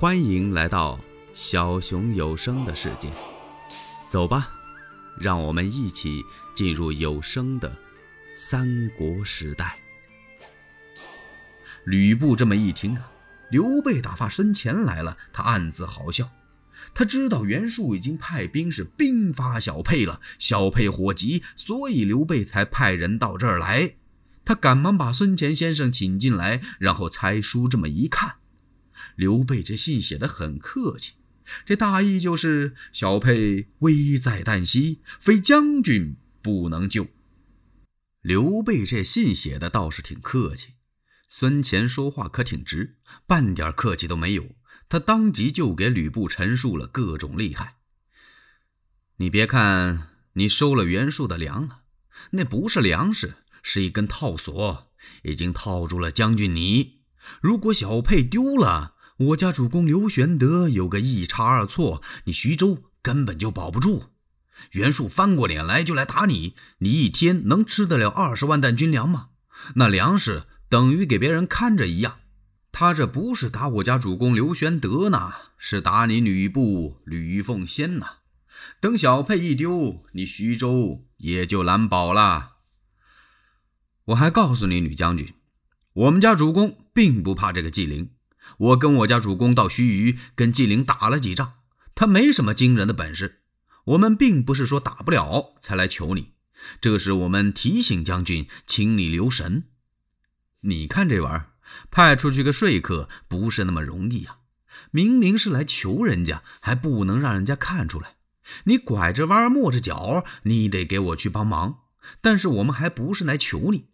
欢迎来到小熊有声的世界，走吧，让我们一起进入有声的三国时代。吕布这么一听啊，刘备打发孙乾来了，他暗自好笑。他知道袁术已经派兵是兵发小沛了，小沛火急，所以刘备才派人到这儿来。他赶忙把孙乾先生请进来，然后拆书这么一看。刘备这信写的很客气，这大意就是小沛危在旦夕，非将军不能救。刘备这信写的倒是挺客气，孙乾说话可挺直，半点客气都没有。他当即就给吕布陈述了各种厉害。你别看你收了袁术的粮了，那不是粮食，是一根套索，已经套住了将军你。如果小沛丢了，我家主公刘玄德有个一差二错，你徐州根本就保不住。袁术翻过脸来就来打你，你一天能吃得了二十万担军粮吗？那粮食等于给别人看着一样。他这不是打我家主公刘玄德呢，是打你吕布吕奉先呢。等小沛一丢，你徐州也就难保了。我还告诉你，吕将军，我们家主公并不怕这个纪灵。我跟我家主公到盱眙跟纪灵打了几仗，他没什么惊人的本事。我们并不是说打不了才来求你，这是我们提醒将军，请你留神。你看这玩意儿，派出去个说客不是那么容易呀。明明是来求人家，还不能让人家看出来。你拐着弯抹着脚，你得给我去帮忙。但是我们还不是来求你。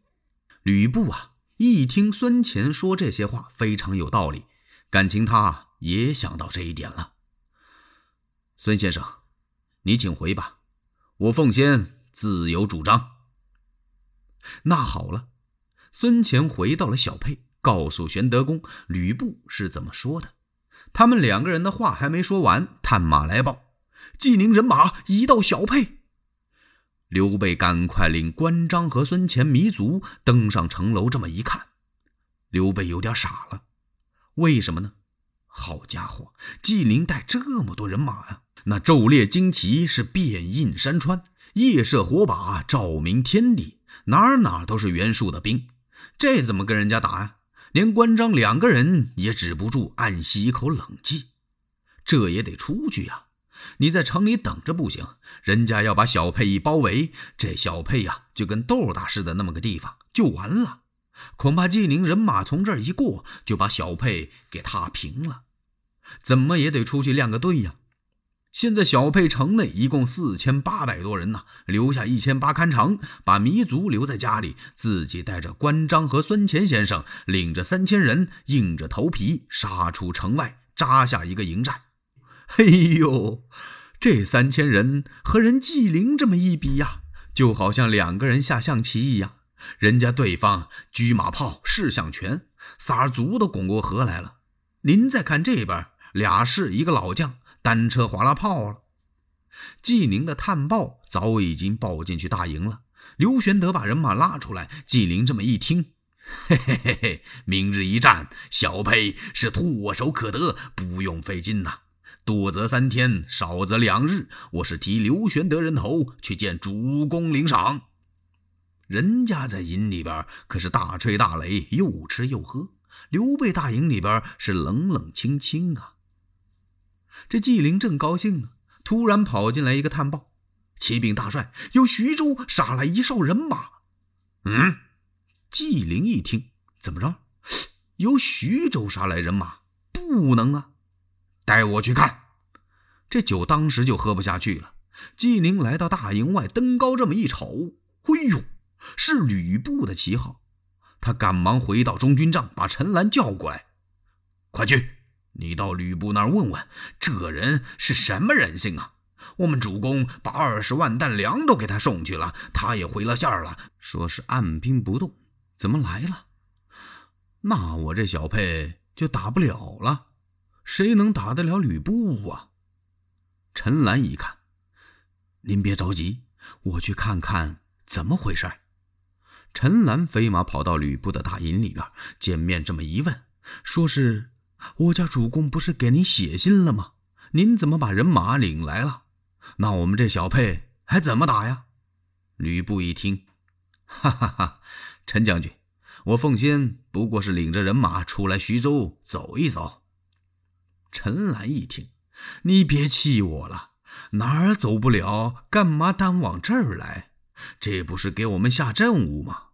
吕布啊，一听孙乾说这些话，非常有道理。感情他也想到这一点了。孙先生，你请回吧，我奉先自有主张。那好了，孙乾回到了小沛，告诉玄德公吕布是怎么说的。他们两个人的话还没说完，探马来报，纪宁人马已到小沛。刘备赶快领关张和孙乾迷族登上城楼，这么一看，刘备有点傻了。为什么呢？好家伙，纪灵带这么多人马呀！那昼列旌旗是遍映山川，夜射火把照明天地，哪哪都是袁术的兵。这怎么跟人家打呀？连关张两个人也止不住暗吸一口冷气。这也得出去呀！你在城里等着不行，人家要把小沛一包围，这小沛呀就跟豆大似的那么个地方，就完了。恐怕纪灵人马从这儿一过，就把小沛给踏平了。怎么也得出去亮个队呀！现在小沛城内一共四千八百多人呐，留下一千八看城，把糜族留在家里，自己带着关张和孙乾先生，领着三千人，硬着头皮杀出城外，扎下一个营寨。嘿 呦，这三千人和人纪灵这么一比呀，就好像两个人下象棋一样。人家对方车马炮、士象全，仨足都拱过河来了。您再看这边，俩士一个老将，单车划拉炮了。纪灵的探报早已经报进去大营了。刘玄德把人马拉出来，纪灵这么一听，嘿嘿嘿嘿，明日一战，小沛是唾手可得，不用费劲呐。多则三天，少则两日，我是提刘玄德人头去见主公领赏。人家在营里边可是大吹大擂，又吃又喝；刘备大营里边是冷冷清清啊。这纪灵正高兴呢，突然跑进来一个探报：“启禀大帅，由徐州杀来一哨人马。”嗯，纪灵一听，怎么着？由徐州杀来人马？不能啊！带我去看。这酒当时就喝不下去了。纪灵来到大营外，登高这么一瞅，哎呦！是吕布的旗号，他赶忙回到中军帐，把陈兰叫过来：“快去，你到吕布那儿问问，这人是什么人性啊？我们主公把二十万担粮都给他送去了，他也回了信儿了，说是按兵不动。怎么来了？那我这小沛就打不了了，谁能打得了吕布啊？”陈兰一看：“您别着急，我去看看怎么回事。”陈兰飞马跑到吕布的大营里边，见面这么一问，说是我家主公不是给您写信了吗？您怎么把人马领来了？那我们这小沛还怎么打呀？吕布一听，哈哈哈！陈将军，我奉先不过是领着人马出来徐州走一走。陈兰一听，你别气我了，哪儿走不了，干嘛单往这儿来？这不是给我们下任务吗？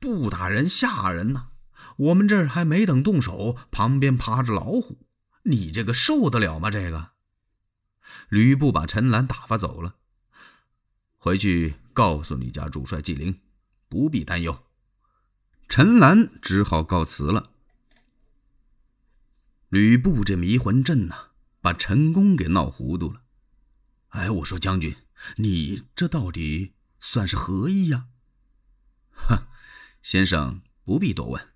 不打人吓人呢。我们这儿还没等动手，旁边趴着老虎，你这个受得了吗？这个，吕布把陈兰打发走了，回去告诉你家主帅纪灵，不必担忧。陈兰只好告辞了。吕布这迷魂阵呐，把陈宫给闹糊涂了。哎，我说将军，你这到底算是何意呀？哼，先生不必多问。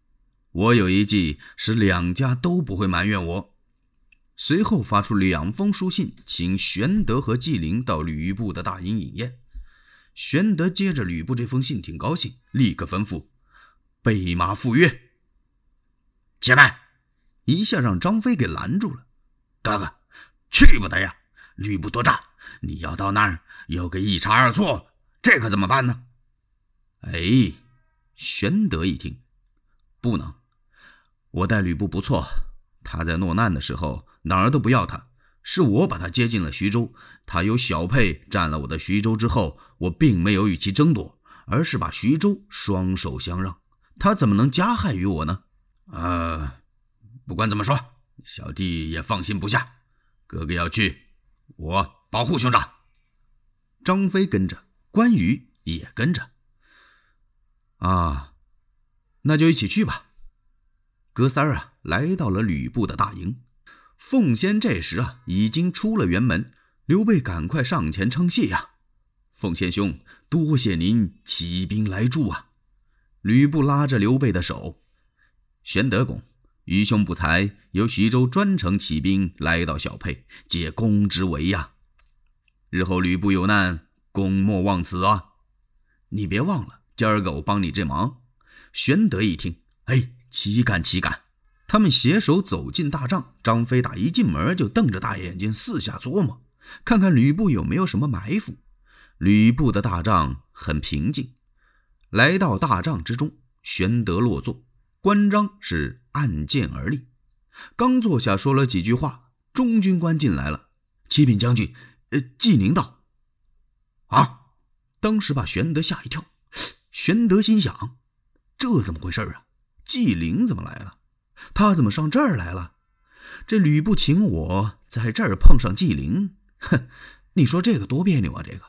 我有一计，使两家都不会埋怨我。随后发出两封书信，请玄德和纪灵到吕布的大营饮宴。玄德接着吕布这封信，挺高兴，立刻吩咐备马赴约。且慢，一下让张飞给拦住了。哥哥，去不得呀！吕布多诈，你要到那儿有个一差二错，这可怎么办呢？哎，玄德一听，不能。我待吕布不错，他在落难的时候哪儿都不要他，是我把他接进了徐州。他由小沛占了我的徐州之后，我并没有与其争夺，而是把徐州双手相让。他怎么能加害于我呢？呃，不管怎么说，小弟也放心不下。哥哥要去，我保护兄长。张飞跟着，关羽也跟着。啊，那就一起去吧。哥仨儿啊，来到了吕布的大营。奉先这时啊，已经出了辕门。刘备赶快上前称谢呀：“奉先兄，多谢您起兵来助啊！”吕布拉着刘备的手：“玄德公，愚兄不才，由徐州专程起兵来到小沛，借公之围呀。日后吕布有难，公莫忘此啊！你别忘了，今儿个我帮你这忙。”玄德一听，哎。岂敢岂敢！他们携手走进大帐，张飞打一进门就瞪着大眼睛四下琢磨，看看吕布有没有什么埋伏。吕布的大帐很平静。来到大帐之中，玄德落座，关张是按剑而立。刚坐下，说了几句话，中军官进来了。启禀将军，呃，纪灵到。啊！当时把玄德吓一跳。玄德心想：这怎么回事啊？纪灵怎么来了？他怎么上这儿来了？这吕布请我在这儿碰上纪灵，哼！你说这个多别扭啊！这个，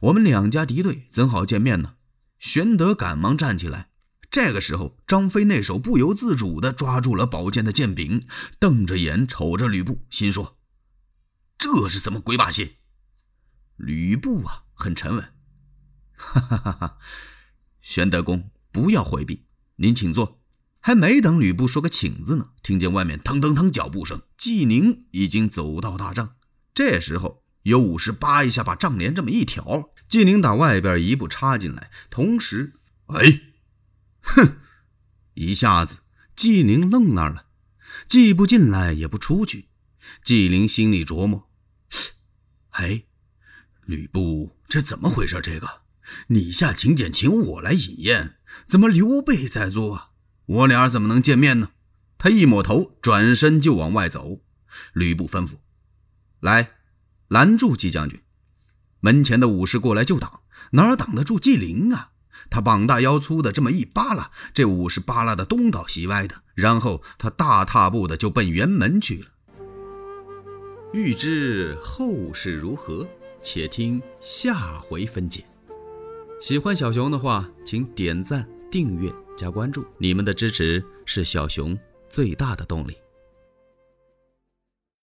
我们两家敌对，怎好见面呢？玄德赶忙站起来。这个时候，张飞那手不由自主地抓住了宝剑的剑柄，瞪着眼瞅着吕布，心说：“这是什么鬼把戏？”吕布啊，很沉稳，哈哈哈哈！玄德公，不要回避，您请坐。还没等吕布说个请字呢，听见外面腾腾腾脚步声，纪灵已经走到大帐。这时候有武士叭一下把帐帘这么一挑，纪灵打外边一步插进来，同时，哎，哼，一下子纪灵愣那儿了，既不进来也不出去。纪灵心里琢磨：哎，吕布这怎么回事？这个你下请柬请我来饮宴，怎么刘备在做啊？我俩怎么能见面呢？他一抹头，转身就往外走。吕布吩咐：“来，拦住纪将军！”门前的武士过来就挡，哪挡得住纪灵啊？他膀大腰粗的，这么一扒拉，这武士扒拉的东倒西歪的，然后他大踏步的就奔辕门去了。欲知后事如何，且听下回分解。喜欢小熊的话，请点赞、订阅。加关注，你们的支持是小熊最大的动力。